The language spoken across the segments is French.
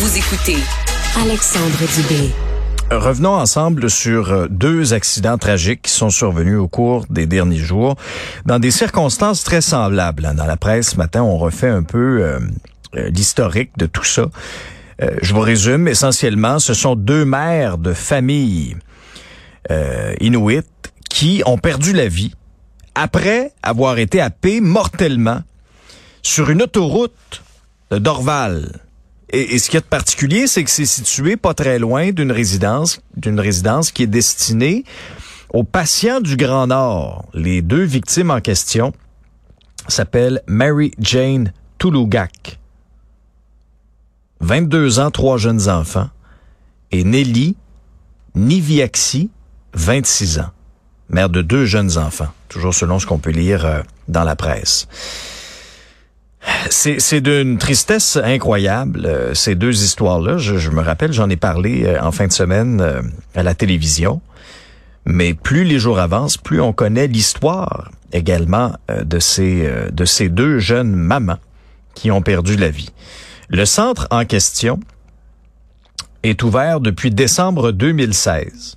Vous écoutez Alexandre. Revenons ensemble sur euh, deux accidents tragiques qui sont survenus au cours des derniers jours dans des circonstances très semblables. Dans la presse ce matin, on refait un peu euh, euh, l'historique de tout ça. je vous résume essentiellement, ce sont deux mères de famille euh, inuit qui ont perdu la vie après avoir été happées mortellement sur une autoroute de Dorval et, ce qui est de particulier, c'est que c'est situé pas très loin d'une résidence, d'une résidence qui est destinée aux patients du Grand Nord. Les deux victimes en question s'appellent Mary Jane Toulougak, 22 ans, trois jeunes enfants, et Nelly Niviaxi, 26 ans, mère de deux jeunes enfants, toujours selon ce qu'on peut lire euh, dans la presse. C'est d'une tristesse incroyable, euh, ces deux histoires-là. Je, me rappelle, j'en ai parlé euh, en fin de semaine euh, à la télévision. Mais plus les jours avancent, plus on connaît l'histoire également de ces de ces deux jeunes mamans qui ont perdu la vie. Le centre en question est ouvert depuis décembre 2016.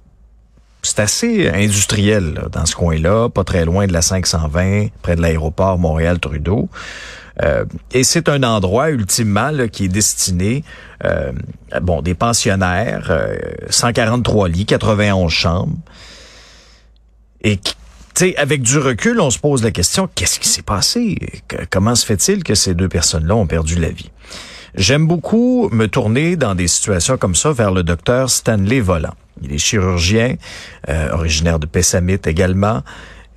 C'est assez industriel dans ce coin-là, pas très loin de la 520, près de l'aéroport Montréal-Trudeau. Euh, et c'est un endroit ultimement qui est destiné, euh, bon, des pensionnaires, 143 euh, lits, 91 chambres. Et sais, avec du recul, on se pose la question qu'est-ce qui s'est passé? Comment se fait-il que ces deux personnes-là ont perdu la vie? J'aime beaucoup me tourner dans des situations comme ça vers le docteur Stanley Volant. Il est chirurgien, originaire de Pessamit également.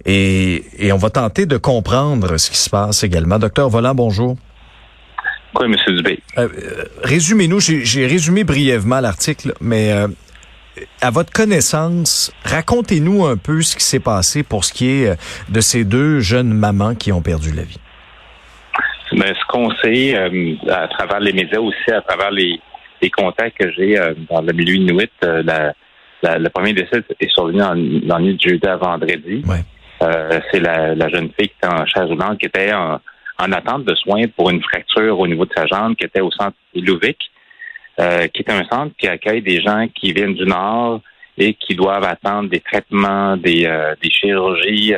Et, on va tenter de comprendre ce qui se passe également. Docteur Volant, bonjour. Oui, M. Dubé. Euh, euh, résumez-nous, j'ai résumé brièvement l'article, mais euh, à votre connaissance, racontez-nous un peu ce qui s'est passé pour ce qui est de ces deux jeunes mamans qui ont perdu la vie. Ben, ce qu'on sait à travers les médias aussi, à travers les, contacts que j'ai dans le milieu inuit, le premier décès est survenu dans, dans la nuit de jeudi à vendredi. Ouais. Euh, c'est la, jeune fille qui était en charge qui était en, attente de soins pour une fracture au niveau de sa jambe, qui était au centre Louvic, euh, qui est un centre qui accueille des gens qui viennent du Nord et qui doivent attendre des traitements, des, euh, chirurgies,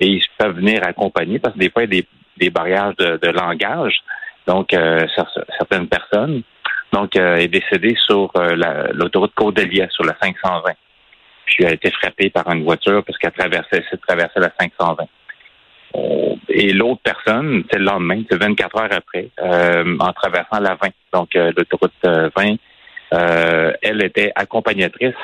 et ils peuvent venir accompagner parce que des fois, il y a des, barrières de, langage. Donc, certaines personnes. Donc, est décédée sur l'autoroute Côte-d'Elia, sur la 520 puis a été frappée par une voiture parce qu'elle traversait, traversait la 520. Euh, et l'autre personne, c'est le lendemain, c'est 24 heures après, euh, en traversant la 20, donc euh, l'autoroute 20, elle était accompagnatrice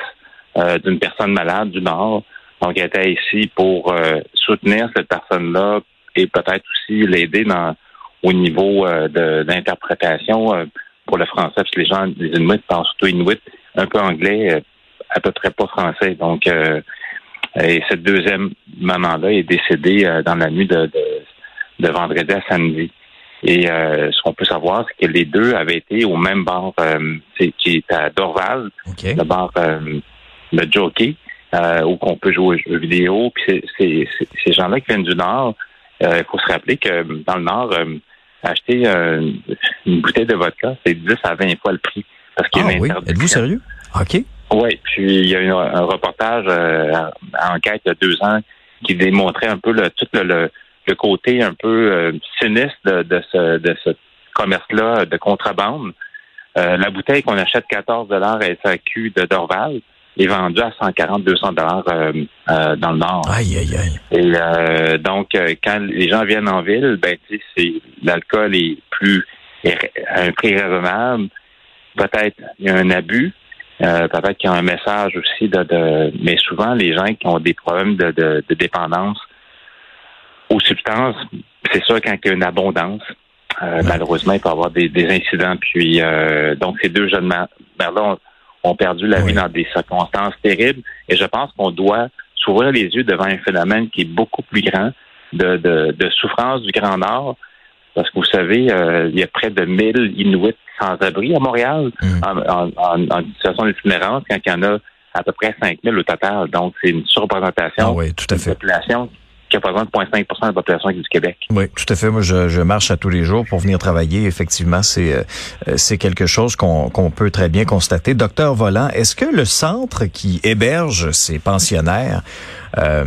d'une personne malade du Nord. Donc, elle était ici pour soutenir cette personne-là et peut-être aussi l'aider dans au niveau d'interprétation pour le français, parce que les gens, les Inuits parlent surtout Inuit, un peu anglais, à peu près pas français. Donc, euh, et cette deuxième maman-là est décédée euh, dans la nuit de, de, vendredi à samedi. Et euh, ce qu'on peut savoir, c'est que les deux avaient été au même bar qui est à Dorval, le bar le jockey, où on peut jouer aux jeux vidéo. Puis c'est, ces gens-là qui viennent du Nord, il faut se rappeler que dans le Nord, acheter une bouteille de vodka, c'est 10 à 20 fois le prix. Parce qu'il y a ah, oui? Êtes-vous sérieux? OK. Oui, puis il y a eu un reportage euh, en enquête il y a deux ans qui démontrait un peu le, tout le, le côté un peu euh, sinistre de, ce, de ce commerce-là de contrebande. Euh, la bouteille qu'on achète 14 dollars à SAQ de Dorval est vendue à 140-200 dollars dans le Nord. Aïe, aïe, aïe. Et donc, quand les gens viennent en ville, ben, tu sais, l'alcool est plus à un prix raisonnable. Peut-être il y a un abus, euh, peut-être qu'il y a un message aussi de, mais souvent les gens qui ont des problèmes de, de, dépendance aux substances, c'est sûr quand il y a une abondance, euh, malheureusement il peut y avoir des, incidents. Puis euh, donc ces deux jeunes mères-là ont, perdu la vie dans des circonstances terribles. Et je pense qu'on doit s'ouvrir les yeux devant un phénomène qui est beaucoup plus grand de, de, de souffrance du Grand Nord. Parce que vous savez, il y a près de 1000 Inuits sans-abri à Montréal mm. en, situation d'itinérance quand il y en a à peu près 5 000 au total. Donc, c'est une surreprésentation ah d'une population qui représente 0,5 de la population du Québec. Oui, tout à fait. Moi, je, je, marche à tous les jours pour venir travailler. Effectivement, c'est euh, c'est quelque chose qu'on peut très bien constater. Docteur Volant, est-ce que le centre qui héberge ces pensionnaires euh,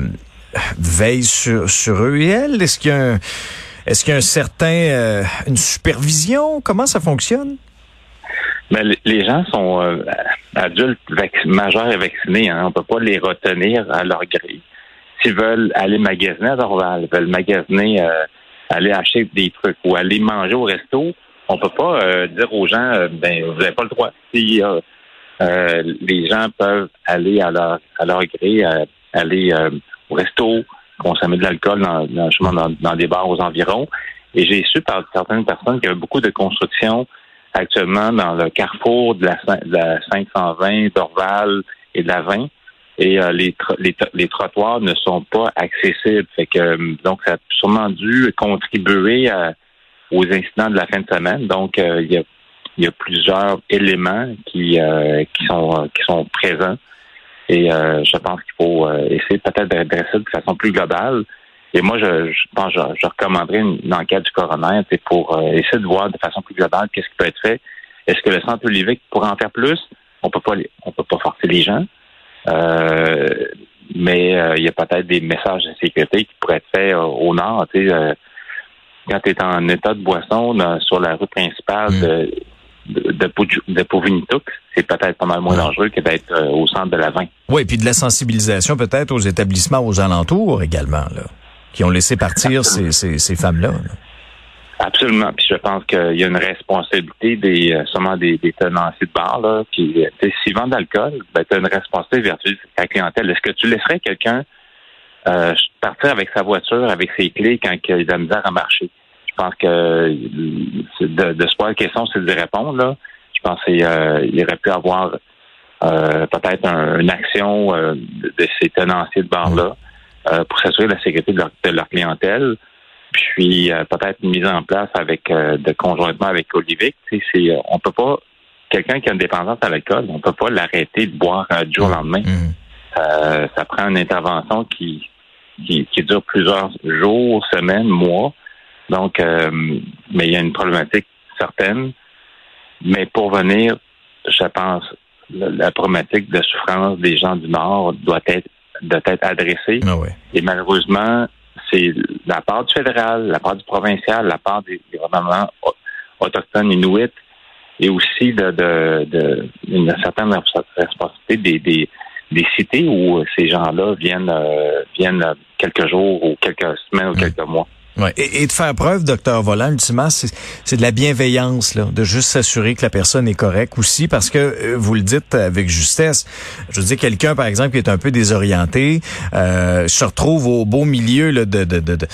veille sur, sur eux et elles? Est-ce qu'il y a un, est-ce qu'il y a un certain, euh, une supervision? Comment ça fonctionne? Mais les gens sont euh, adultes majeurs et vaccinés. Hein. On peut pas les retenir à leur gré. S'ils veulent aller magasiner à Dorval, veulent magasiner, euh, aller acheter des trucs ou aller manger au resto, on peut pas dire aux gens, ben vous n'avez pas le droit. Si les gens peuvent aller à leur à leur gré, aller au resto, consommer de l'alcool dans, dans, dans, des bars aux environs. Et j'ai su par certaines personnes qu'il y avait beaucoup de construction actuellement dans le carrefour de la, de la 520, d'Orval et de la 20. Et euh, les, les, trottoirs ne sont pas accessibles. Fait que euh, donc ça a sûrement dû contribuer aux incidents de la fin de semaine. Donc euh, il y a il y a plusieurs éléments qui qui sont qui sont présents et euh, je pense qu'il faut euh, essayer peut-être d'adresser de façon plus globale. Et moi, je, je pense je, je recommanderais une, enquête du coroner pour euh, essayer de voir de façon plus globale qu'est-ce qui peut être fait. Est-ce que le centre Olivier pourrait en faire plus? On peut pas on peut pas forcer les gens? Mais il y a peut-être des messages de sécurité qui pourraient être faits au nord. Tu sais, quand tu es en état de boisson sur la rue principale mm. de de, de, c'est peut-être pas mal moins dangereux que d'être euh, au centre de la vin. Oui, puis de la sensibilisation peut-être aux établissements aux alentours également, là, qui ont laissé partir ces, ces, ces femmes-là. Absolument. Puis je pense qu'il y a une responsabilité des euh, des, des tenanciers de bar là, qui euh, s'ils vendent de l'alcool, ben, tu as une responsabilité vertueuse à la clientèle. Est-ce que tu laisserais quelqu'un euh, partir avec sa voiture, avec ses clés quand il a de la misère à marcher? Je pense que de, de ce question, c'est de répondre. Là. Je pense qu'il euh, aurait pu avoir euh, peut-être une action euh, de, ces tenanciers de bar-là pour s'assurer de la sécurité de leur, clientèle. Puis peut-être une mise en place avec de conjointement avec Olivier. C'est, on peut pas quelqu'un qui a une dépendance à l'alcool, on peut pas l'arrêter de boire du jour au lendemain. Mmh. ça prend une intervention qui, qui, qui dure plusieurs jours, semaines, mois. Donc, euh, mais il y a une problématique certaine. Mais pour venir, je pense, la, problématique de souffrance des gens du Nord doit être doit être adressée. Ah Et malheureusement, c'est la part du fédéral, la part du provincial, la part des, gouvernements autochtones inuits et aussi de, de, de une certaine responsabilité des, des, des cités où ces gens-là viennent euh, viennent quelques jours ou quelques semaines ou quelques mois. Ouais. Et, de faire preuve, docteur Volant, ultimement, c'est de la bienveillance, là, de juste s'assurer que la personne est correcte aussi, parce que euh, vous le dites avec justesse. Je veux dire, quelqu'un, par exemple, qui est un peu désorienté, euh, se retrouve au beau milieu là, de, de, de de,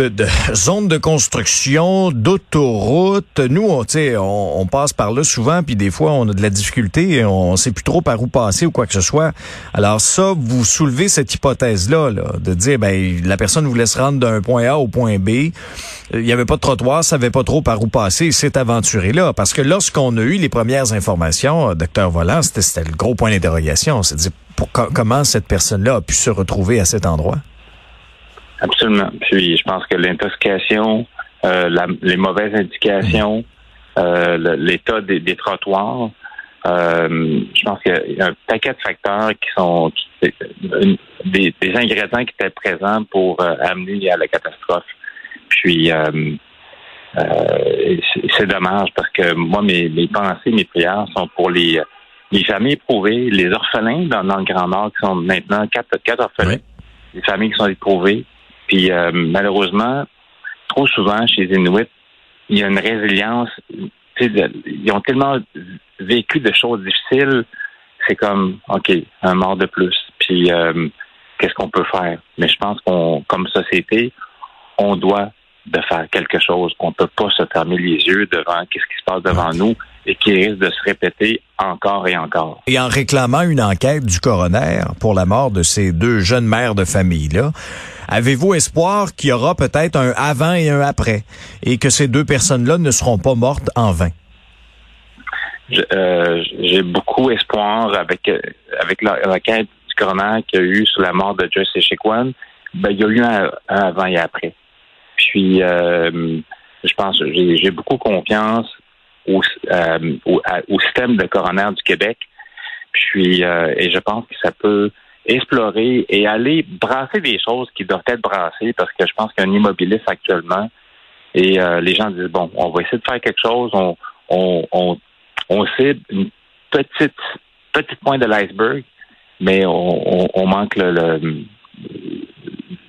de zones de construction, d'autoroutes. Nous, on, on, on passe par là souvent, puis des fois, on a de la difficulté et on sait plus trop par où passer ou quoi que ce soit. Alors ça, vous soulevez cette hypothèse-là, là, de dire, ben, la personne vous laisse rendre d'un point A au point B. Il n'y avait pas de trottoir, savait pas trop par où passer, s'est aventuré là. Parce que lorsqu'on a eu les premières informations, docteur Volant, c'était le gros point d'interrogation. C'est-à-dire, comment cette personne-là a pu se retrouver à cet endroit? Absolument. Puis je pense que l'intoxication, euh, les mauvaises indications, euh, l'état des, trottoirs, euh, je pense qu'il y a un paquet de facteurs qui sont des, ingrédients qui étaient présents pour amener à la catastrophe. Puis c'est dommage parce que moi, mes, mes pensées, mes prières sont pour les, les familles éprouvées, les orphelins dans, le Grand Nord qui sont maintenant quatre, quatre orphelins, les familles qui sont éprouvées, puis euh, malheureusement, trop souvent chez les Inuits, il y a une résilience. Ils ont tellement vécu de choses difficiles, c'est comme, OK, un mort de plus. Puis euh, qu'est-ce qu'on peut faire? Mais je pense qu'on, comme société, on doit de faire quelque chose. On ne peut pas se fermer les yeux devant qu'est-ce qui se passe devant nous et qui risque de se répéter encore et encore. Et en réclamant une enquête du coroner pour la mort de ces deux jeunes mères de famille-là, avez-vous espoir qu'il y aura peut-être un avant et un après et que ces deux personnes-là ne seront pas mortes en vain? Euh, j'ai beaucoup espoir avec, euh, avec l'enquête du coroner qu'il y a eu sur la mort de Joyce Echequan ben, il y a eu un, avant et après. Puis, euh, je pense, j'ai beaucoup confiance au, euh, au, système de coroner du Québec. Puis, euh, et je pense que ça peut explorer et aller brasser des choses qui doivent être brassées parce que je pense qu'un immobiliste actuellement et les gens disent bon, on va essayer de faire quelque chose, on on on, on cible une petite petite pointe de l'iceberg, mais on, manque le,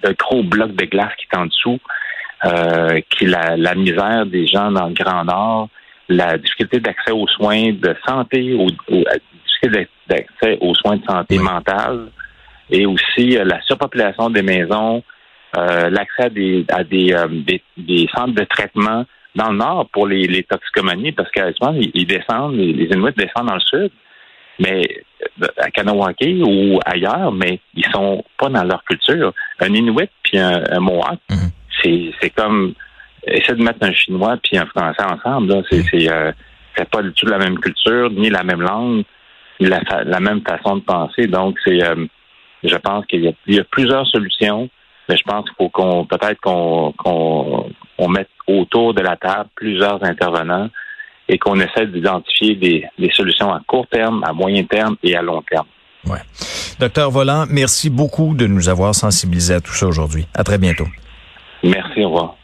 le, gros bloc de glace qui est en dessous, euh, qui la, la misère des gens dans le Grand Nord, la difficulté d'accès aux soins de santé, ou la difficulté d'accès aux soins de santé mentale, et aussi euh, la surpopulation des maisons, euh, l'accès à des à des, euh, des, des, centres de traitement dans le nord pour les, les toxicomanies, parce qu'actuellement, ils, ils descendent, les, les Inuits descendent dans le sud mais à Kanawake ou ailleurs, mais ils sont pas dans leur culture. Un Inuit puis un, Mohawk, mhm. c'est comme essayer de mettre un Chinois puis un Français ensemble. Là. C'est c'est euh, c'est pas du tout la même culture, ni la même langue, ni la, la même façon de penser. Donc c'est euh, je pense qu'il y, a, il y a plusieurs solutions, mais je pense qu'il faut qu'on peut-être qu'on qu'on on mette autour de la table plusieurs intervenants et qu'on essaie d'identifier des, des, solutions à court terme, à moyen terme et à long terme. Ouais. Docteur Volant, merci beaucoup de nous avoir sensibilisés à tout ça aujourd'hui. À très bientôt. Merci, au revoir.